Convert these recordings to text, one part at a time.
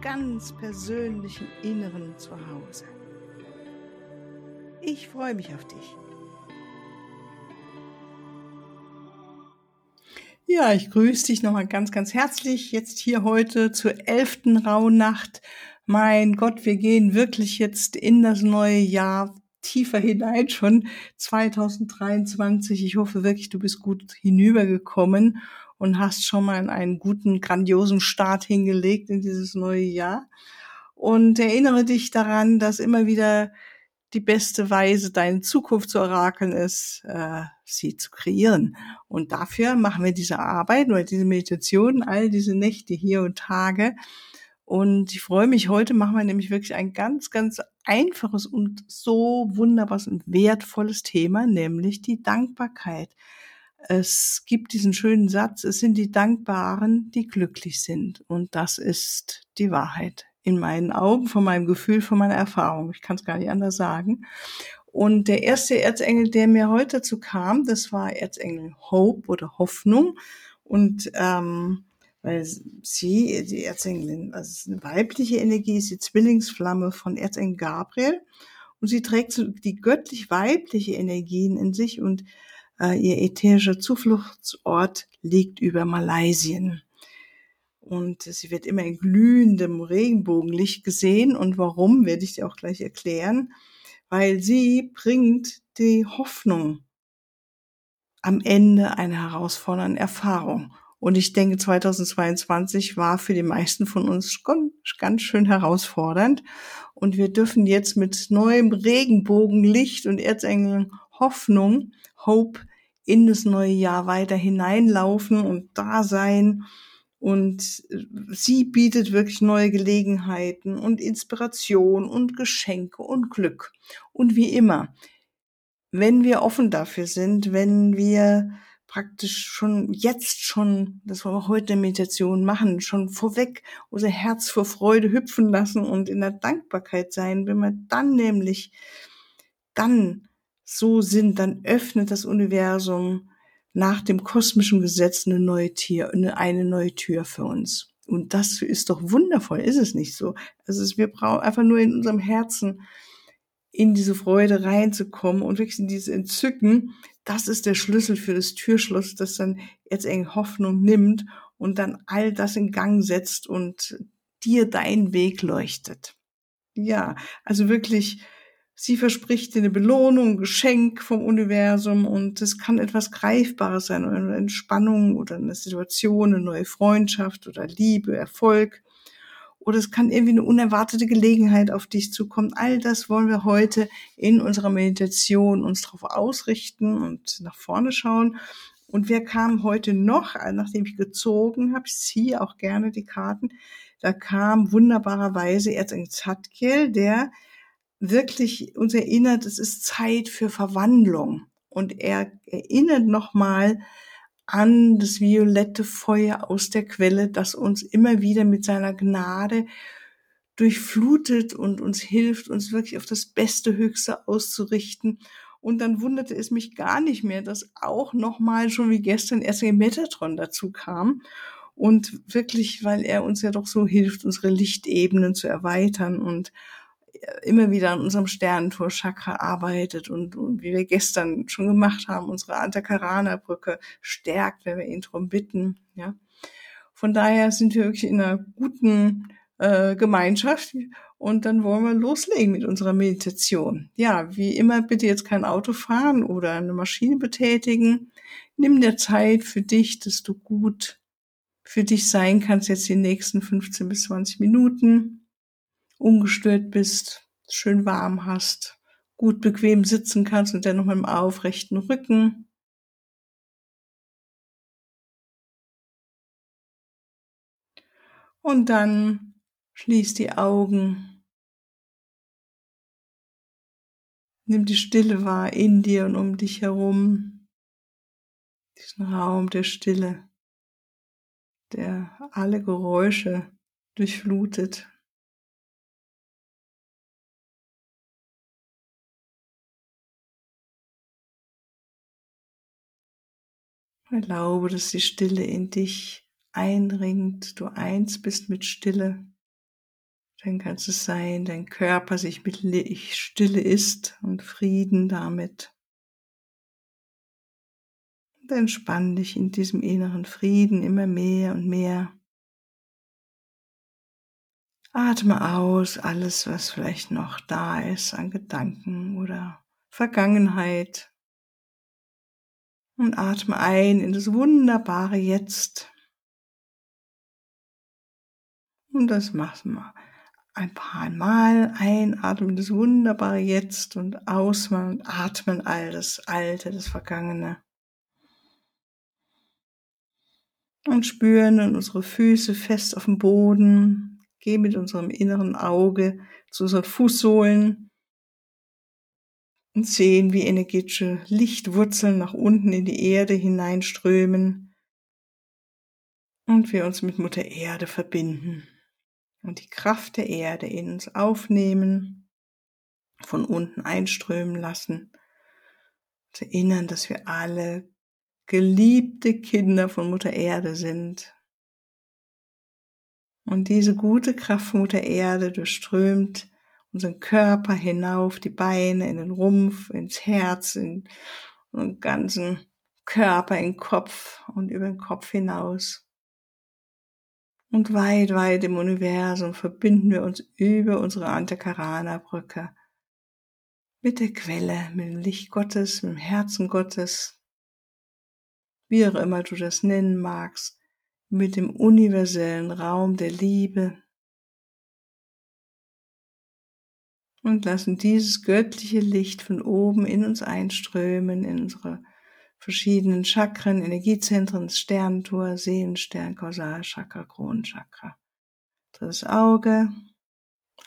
ganz persönlichen Inneren zu Hause. Ich freue mich auf dich. Ja, ich grüße dich nochmal ganz, ganz herzlich. Jetzt hier heute zur elften Rauhnacht. Mein Gott, wir gehen wirklich jetzt in das neue Jahr tiefer hinein, schon 2023. Ich hoffe wirklich, du bist gut hinübergekommen und hast schon mal einen guten, grandiosen Start hingelegt in dieses neue Jahr. Und erinnere dich daran, dass immer wieder die beste Weise, deine Zukunft zu orakeln, ist, äh, sie zu kreieren. Und dafür machen wir diese Arbeit oder diese Meditation, all diese Nächte hier und Tage. Und ich freue mich, heute machen wir nämlich wirklich ein ganz, ganz einfaches und so wunderbares und wertvolles Thema, nämlich die Dankbarkeit. Es gibt diesen schönen Satz, es sind die Dankbaren, die glücklich sind. Und das ist die Wahrheit in meinen Augen, von meinem Gefühl, von meiner Erfahrung. Ich kann es gar nicht anders sagen. Und der erste Erzengel, der mir heute dazu kam, das war Erzengel Hope oder Hoffnung. Und ähm, weil sie, die Erzengelin, also eine weibliche Energie, ist die Zwillingsflamme von Erzengel Gabriel und sie trägt die göttlich-weibliche Energien in sich und ihr ätherischer Zufluchtsort liegt über Malaysien. Und sie wird immer in glühendem Regenbogenlicht gesehen. Und warum, werde ich dir auch gleich erklären. Weil sie bringt die Hoffnung am Ende einer herausfordernden Erfahrung. Und ich denke, 2022 war für die meisten von uns ganz schön herausfordernd. Und wir dürfen jetzt mit neuem Regenbogenlicht und Erzengeln Hoffnung, Hope in das neue Jahr weiter hineinlaufen und da sein. Und sie bietet wirklich neue Gelegenheiten und Inspiration und Geschenke und Glück. Und wie immer, wenn wir offen dafür sind, wenn wir praktisch schon jetzt schon, das wollen wir heute in Meditation machen, schon vorweg unser Herz vor Freude hüpfen lassen und in der Dankbarkeit sein, wenn wir dann nämlich dann so sind, dann öffnet das Universum nach dem kosmischen Gesetz eine neue Tür, eine neue Tür für uns. Und das ist doch wundervoll, ist es nicht so? Also wir brauchen einfach nur in unserem Herzen in diese Freude reinzukommen und wirklich in dieses Entzücken, das ist der Schlüssel für das Türschloss, das dann jetzt eng Hoffnung nimmt und dann all das in Gang setzt und dir deinen Weg leuchtet. Ja, also wirklich, sie verspricht dir eine Belohnung, ein Geschenk vom Universum und es kann etwas Greifbares sein, eine Entspannung oder eine Situation, eine neue Freundschaft oder Liebe, Erfolg oder es kann irgendwie eine unerwartete Gelegenheit auf dich zukommen. All das wollen wir heute in unserer Meditation uns darauf ausrichten und nach vorne schauen. Und wer kam heute noch, nachdem ich gezogen habe, ich ziehe auch gerne die Karten, da kam wunderbarerweise Erzengel Zadkiel, der wirklich uns erinnert, es ist Zeit für Verwandlung. Und er erinnert nochmal an das violette Feuer aus der Quelle, das uns immer wieder mit seiner Gnade durchflutet und uns hilft, uns wirklich auf das Beste, Höchste auszurichten. Und dann wunderte es mich gar nicht mehr, dass auch nochmal schon wie gestern erst ein Metatron dazu kam. Und wirklich, weil er uns ja doch so hilft, unsere Lichtebenen zu erweitern und immer wieder an unserem Sternentor-Chakra arbeitet und, und, wie wir gestern schon gemacht haben, unsere Antakarana-Brücke stärkt, wenn wir ihn darum bitten. Ja. Von daher sind wir wirklich in einer guten äh, Gemeinschaft und dann wollen wir loslegen mit unserer Meditation. Ja, wie immer bitte jetzt kein Auto fahren oder eine Maschine betätigen. Nimm dir Zeit für dich, dass du gut für dich sein kannst jetzt die nächsten 15 bis 20 Minuten ungestört bist, schön warm hast, gut bequem sitzen kannst und dann noch mit dem aufrechten Rücken. Und dann Schließ die Augen. Nimm die Stille wahr in dir und um dich herum. Diesen Raum der Stille, der alle Geräusche durchflutet. Erlaube, dass die Stille in dich eindringt, du eins bist mit Stille. Dann kann es sein, dein Körper sich mit Stille ist und Frieden damit. Und entspann dich in diesem inneren Frieden immer mehr und mehr. Atme aus alles, was vielleicht noch da ist an Gedanken oder Vergangenheit und atme ein in das wunderbare Jetzt. Und das machen wir ein paar Mal. Einatmen in das wunderbare Jetzt und ausatmen und atmen all das Alte, das Vergangene. Und spüren unsere Füße fest auf dem Boden. Gehen mit unserem inneren Auge zu unseren Fußsohlen und sehen, wie energetische Lichtwurzeln nach unten in die Erde hineinströmen und wir uns mit Mutter Erde verbinden und die Kraft der Erde in uns aufnehmen, von unten einströmen lassen, zu erinnern, dass wir alle geliebte Kinder von Mutter Erde sind. Und diese gute Kraft Mutter Erde durchströmt unseren Körper hinauf, die Beine in den Rumpf, ins Herz, in den ganzen Körper, in den Kopf und über den Kopf hinaus. Und weit, weit im Universum verbinden wir uns über unsere Antakarana-Brücke mit der Quelle, mit dem Licht Gottes, mit dem Herzen Gottes, wie auch immer du das nennen magst, mit dem universellen Raum der Liebe, und lassen dieses göttliche Licht von oben in uns einströmen, in unsere verschiedenen Chakren, Energiezentren, Sterntor, Seelenstern, Kausalchakra, Kronenchakra, drittes Auge,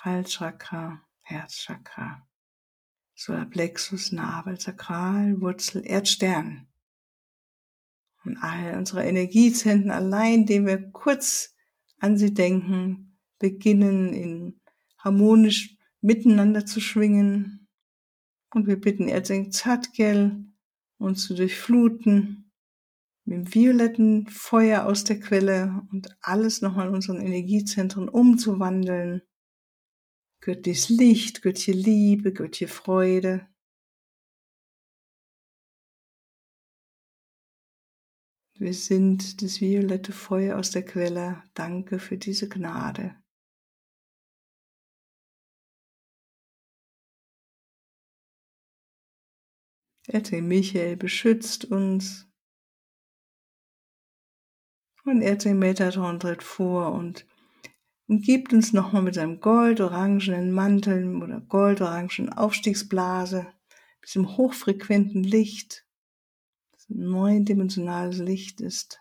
Halschakra, Herzchakra, Solarplexus, Nabel, Sakral, Wurzel, Erdstern. Und all unsere Energiezentren, allein indem wir kurz an sie denken, beginnen in harmonisch miteinander zu schwingen. Und wir bitten Erzengel Zadgel, uns zu durchfluten mit dem violetten Feuer aus der Quelle und alles nochmal in unseren Energiezentren umzuwandeln. Göttliches Licht, göttliche Liebe, göttliche Freude. Wir sind das violette Feuer aus der Quelle. Danke für diese Gnade. Erzengel Michael beschützt uns. Und Erzengel Metatron tritt vor und umgibt uns nochmal mit seinem goldorangenen Mantel oder goldorangenen Aufstiegsblase, mit diesem hochfrequenten Licht, das neundimensionales Licht ist.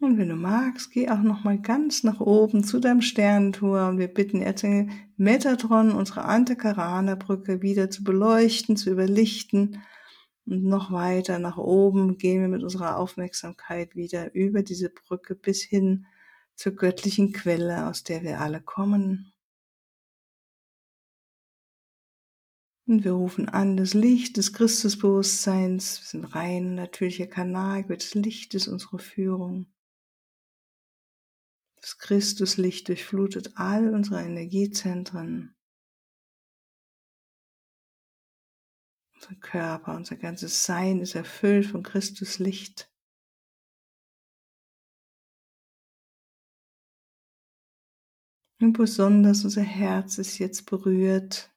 Und wenn du magst, geh auch noch mal ganz nach oben zu deinem Sternentor und wir bitten Erzengel Metatron, unsere Antakarana-Brücke wieder zu beleuchten, zu überlichten. Und noch weiter nach oben gehen wir mit unserer Aufmerksamkeit wieder über diese Brücke bis hin zur göttlichen Quelle, aus der wir alle kommen. Und wir rufen an das Licht des Christusbewusstseins. Wir sind rein natürlicher Kanal, das Licht ist unsere Führung. Das Christuslicht durchflutet all unsere Energiezentren, unser Körper, unser ganzes Sein ist erfüllt von Christuslicht. Und besonders unser Herz ist jetzt berührt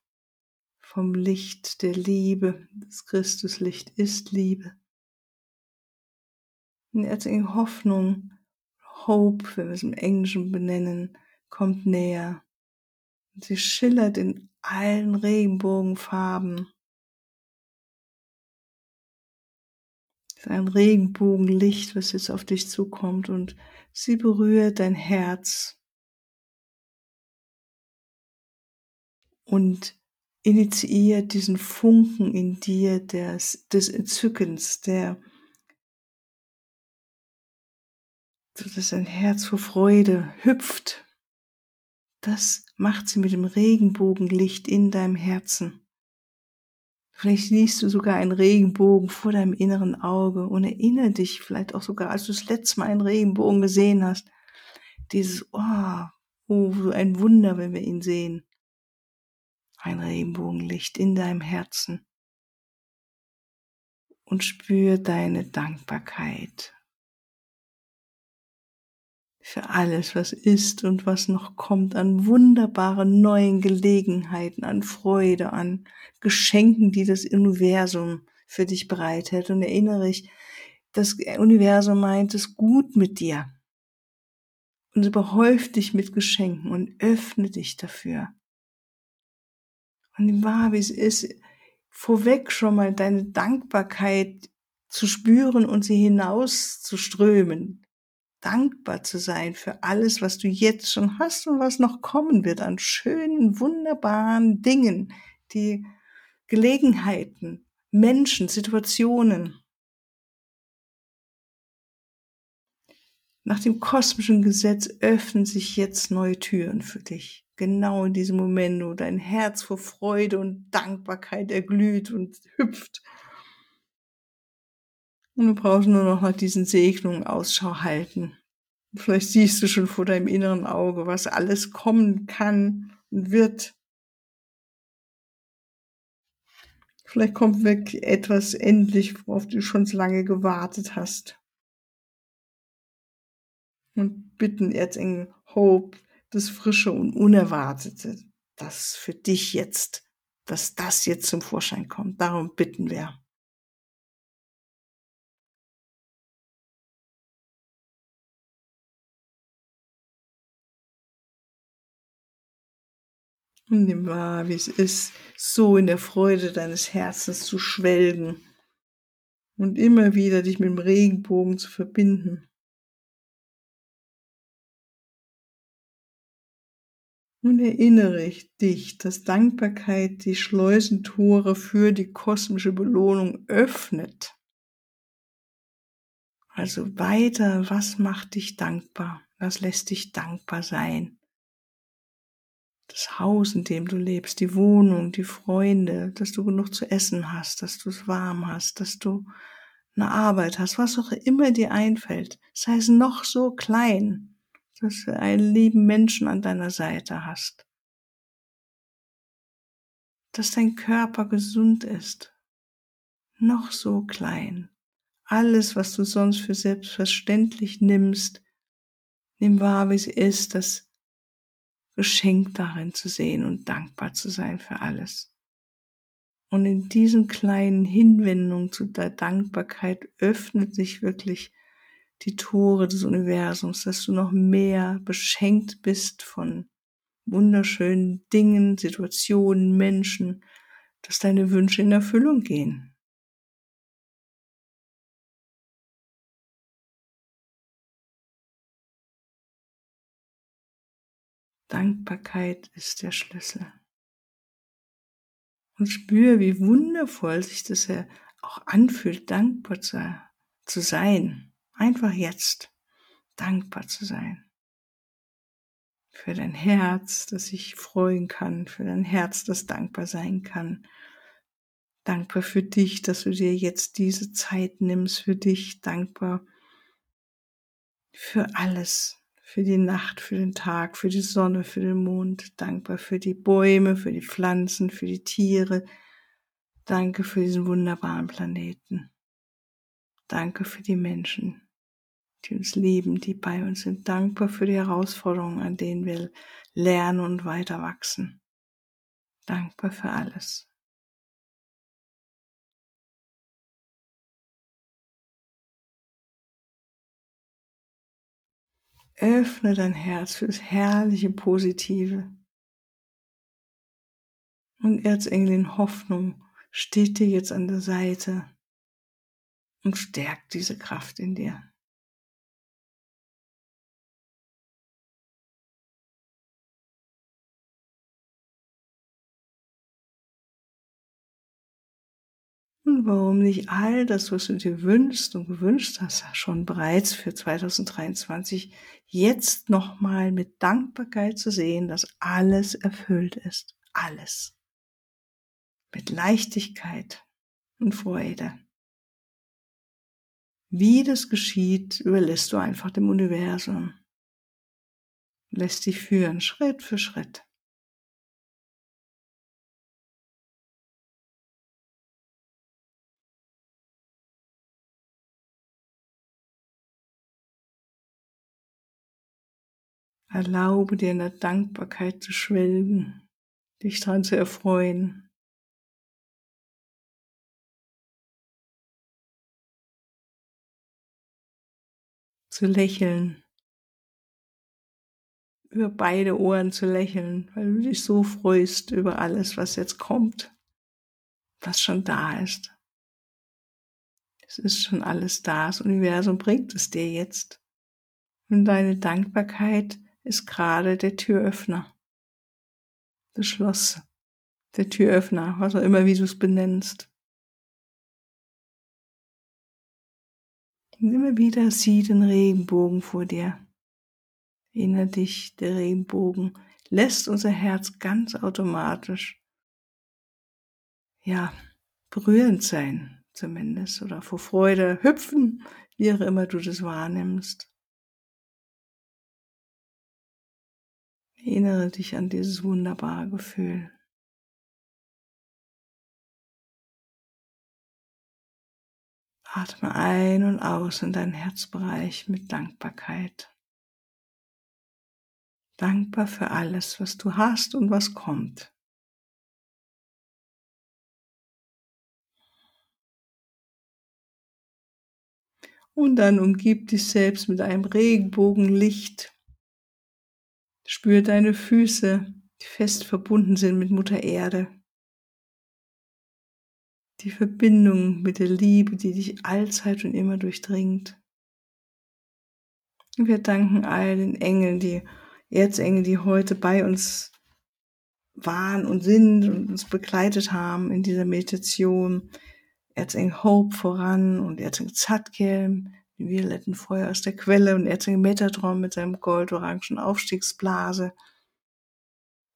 vom Licht der Liebe. Das Christuslicht ist Liebe. Und jetzt in Hoffnung Hope, wenn wir es im Englischen benennen, kommt näher. Und sie schillert in allen Regenbogenfarben. ein Regenbogenlicht, was jetzt auf dich zukommt und sie berührt dein Herz und initiiert diesen Funken in dir des, des Entzückens, der dass dein Herz vor Freude hüpft. Das macht sie mit dem Regenbogenlicht in deinem Herzen. Vielleicht siehst du sogar einen Regenbogen vor deinem inneren Auge und erinnere dich vielleicht auch sogar, als du das letzte Mal einen Regenbogen gesehen hast, dieses, oh, oh, so ein Wunder, wenn wir ihn sehen. Ein Regenbogenlicht in deinem Herzen. Und spür deine Dankbarkeit für alles, was ist und was noch kommt, an wunderbaren neuen Gelegenheiten, an Freude, an Geschenken, die das Universum für dich bereithält. Und erinnere dich, das Universum meint es gut mit dir. Und überhäuft dich mit Geschenken und öffne dich dafür. Und im wahr, wie es ist, vorweg schon mal deine Dankbarkeit zu spüren und sie hinaus zu strömen, dankbar zu sein für alles, was du jetzt schon hast und was noch kommen wird an schönen, wunderbaren Dingen, die Gelegenheiten, Menschen, Situationen. Nach dem kosmischen Gesetz öffnen sich jetzt neue Türen für dich. Genau in diesem Moment, wo dein Herz vor Freude und Dankbarkeit erglüht und hüpft. Und du brauchst nur noch nach diesen Segnungen Ausschau halten. Vielleicht siehst du schon vor deinem inneren Auge, was alles kommen kann und wird. Vielleicht kommt weg etwas endlich, worauf du schon so lange gewartet hast. Und bitten Erzengel Hope, das Frische und Unerwartete, das für dich jetzt, dass das jetzt zum Vorschein kommt. Darum bitten wir. Nimm wahr, wie es ist, so in der Freude deines Herzens zu schwelgen und immer wieder dich mit dem Regenbogen zu verbinden. Und erinnere ich dich, dass Dankbarkeit die Schleusentore für die kosmische Belohnung öffnet. Also weiter, was macht dich dankbar? Was lässt dich dankbar sein? Das Haus, in dem du lebst, die Wohnung, die Freunde, dass du genug zu essen hast, dass du es warm hast, dass du eine Arbeit hast, was auch immer dir einfällt, sei es noch so klein, dass du einen lieben Menschen an deiner Seite hast, dass dein Körper gesund ist, noch so klein. Alles, was du sonst für selbstverständlich nimmst, nimm wahr, wie es ist, dass Geschenk darin zu sehen und dankbar zu sein für alles. Und in diesen kleinen Hinwendungen zu der Dankbarkeit öffnet sich wirklich die Tore des Universums, dass du noch mehr beschenkt bist von wunderschönen Dingen, Situationen, Menschen, dass deine Wünsche in Erfüllung gehen. Dankbarkeit ist der Schlüssel. Und spüre, wie wundervoll sich das ja auch anfühlt, dankbar zu, zu sein. Einfach jetzt dankbar zu sein. Für dein Herz, das sich freuen kann, für dein Herz, das dankbar sein kann. Dankbar für dich, dass du dir jetzt diese Zeit nimmst, für dich dankbar für alles, für die Nacht, für den Tag, für die Sonne, für den Mond. Dankbar für die Bäume, für die Pflanzen, für die Tiere. Danke für diesen wunderbaren Planeten. Danke für die Menschen, die uns lieben, die bei uns sind. Dankbar für die Herausforderungen, an denen wir lernen und weiter wachsen. Dankbar für alles. Öffne dein Herz fürs herrliche Positive. Und Erzengelin Hoffnung steht dir jetzt an der Seite. und stärkt diese Kraft in dir. Und warum nicht all das, was du dir wünschst und gewünscht hast, schon bereits für 2023 jetzt nochmal mit Dankbarkeit zu sehen, dass alles erfüllt ist. Alles. Mit Leichtigkeit und Freude. Wie das geschieht, überlässt du einfach dem Universum. Lässt dich führen, Schritt für Schritt. Erlaube dir in der Dankbarkeit zu schwelgen, dich daran zu erfreuen. Zu lächeln, über beide Ohren zu lächeln, weil du dich so freust über alles, was jetzt kommt, was schon da ist. Es ist schon alles da, das Universum bringt es dir jetzt. Und deine Dankbarkeit ist gerade der Türöffner. Das Schloss, der Türöffner, was auch immer, wie du es benennst. Und immer wieder sieh den Regenbogen vor dir. Erinnere dich, der Regenbogen lässt unser Herz ganz automatisch, ja, berührend sein, zumindest, oder vor Freude hüpfen, wie auch immer du das wahrnimmst. Erinnere dich an dieses wunderbare Gefühl. Atme ein und aus in deinen Herzbereich mit Dankbarkeit. Dankbar für alles, was du hast und was kommt. Und dann umgib dich selbst mit einem Regenbogenlicht Spür deine Füße, die fest verbunden sind mit Mutter Erde. Die Verbindung mit der Liebe, die dich allzeit und immer durchdringt. wir danken all den Engeln, die Erzengel, die heute bei uns waren und sind und uns begleitet haben in dieser Meditation. Erzengel Hope voran und Erzengel Zadkiel, violetten Feuer aus der Quelle und Erzengel Metatron mit seinem goldorangen Aufstiegsblase.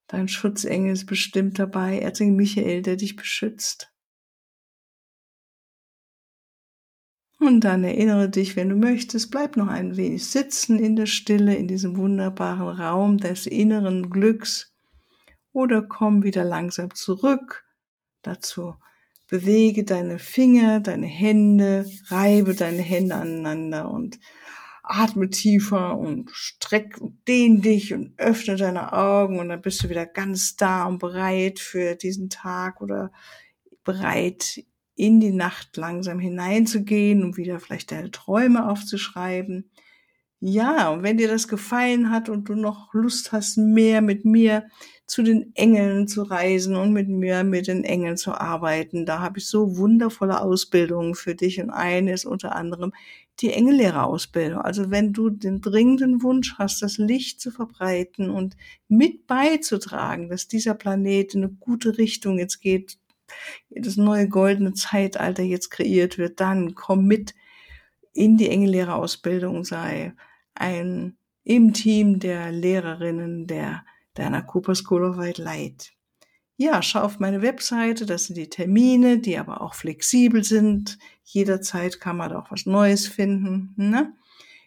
Dein Schutzengel ist bestimmt dabei, Erzengel Michael, der dich beschützt. Und dann erinnere dich, wenn du möchtest, bleib noch ein wenig sitzen in der Stille, in diesem wunderbaren Raum des inneren Glücks oder komm wieder langsam zurück dazu bewege deine Finger, deine Hände, reibe deine Hände aneinander und atme tiefer und streck und dehn dich und öffne deine Augen und dann bist du wieder ganz da und bereit für diesen Tag oder bereit in die Nacht langsam hineinzugehen und wieder vielleicht deine Träume aufzuschreiben. Ja, und wenn dir das gefallen hat und du noch Lust hast, mehr mit mir zu den Engeln zu reisen und mit mir mit den Engeln zu arbeiten, da habe ich so wundervolle Ausbildungen für dich. Und eine ist unter anderem die Engellehrerausbildung. Also wenn du den dringenden Wunsch hast, das Licht zu verbreiten und mit beizutragen, dass dieser Planet in eine gute Richtung jetzt geht, das neue goldene Zeitalter jetzt kreiert wird, dann komm mit in die Engellehrerausbildung, sei ein im Team der Lehrerinnen der deiner Cooper School of White Light. Ja, schau auf meine Webseite, das sind die Termine, die aber auch flexibel sind. Jederzeit kann man da auch was Neues finden. Ne?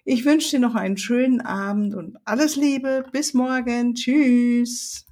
Ich wünsche dir noch einen schönen Abend und alles Liebe. Bis morgen. Tschüss.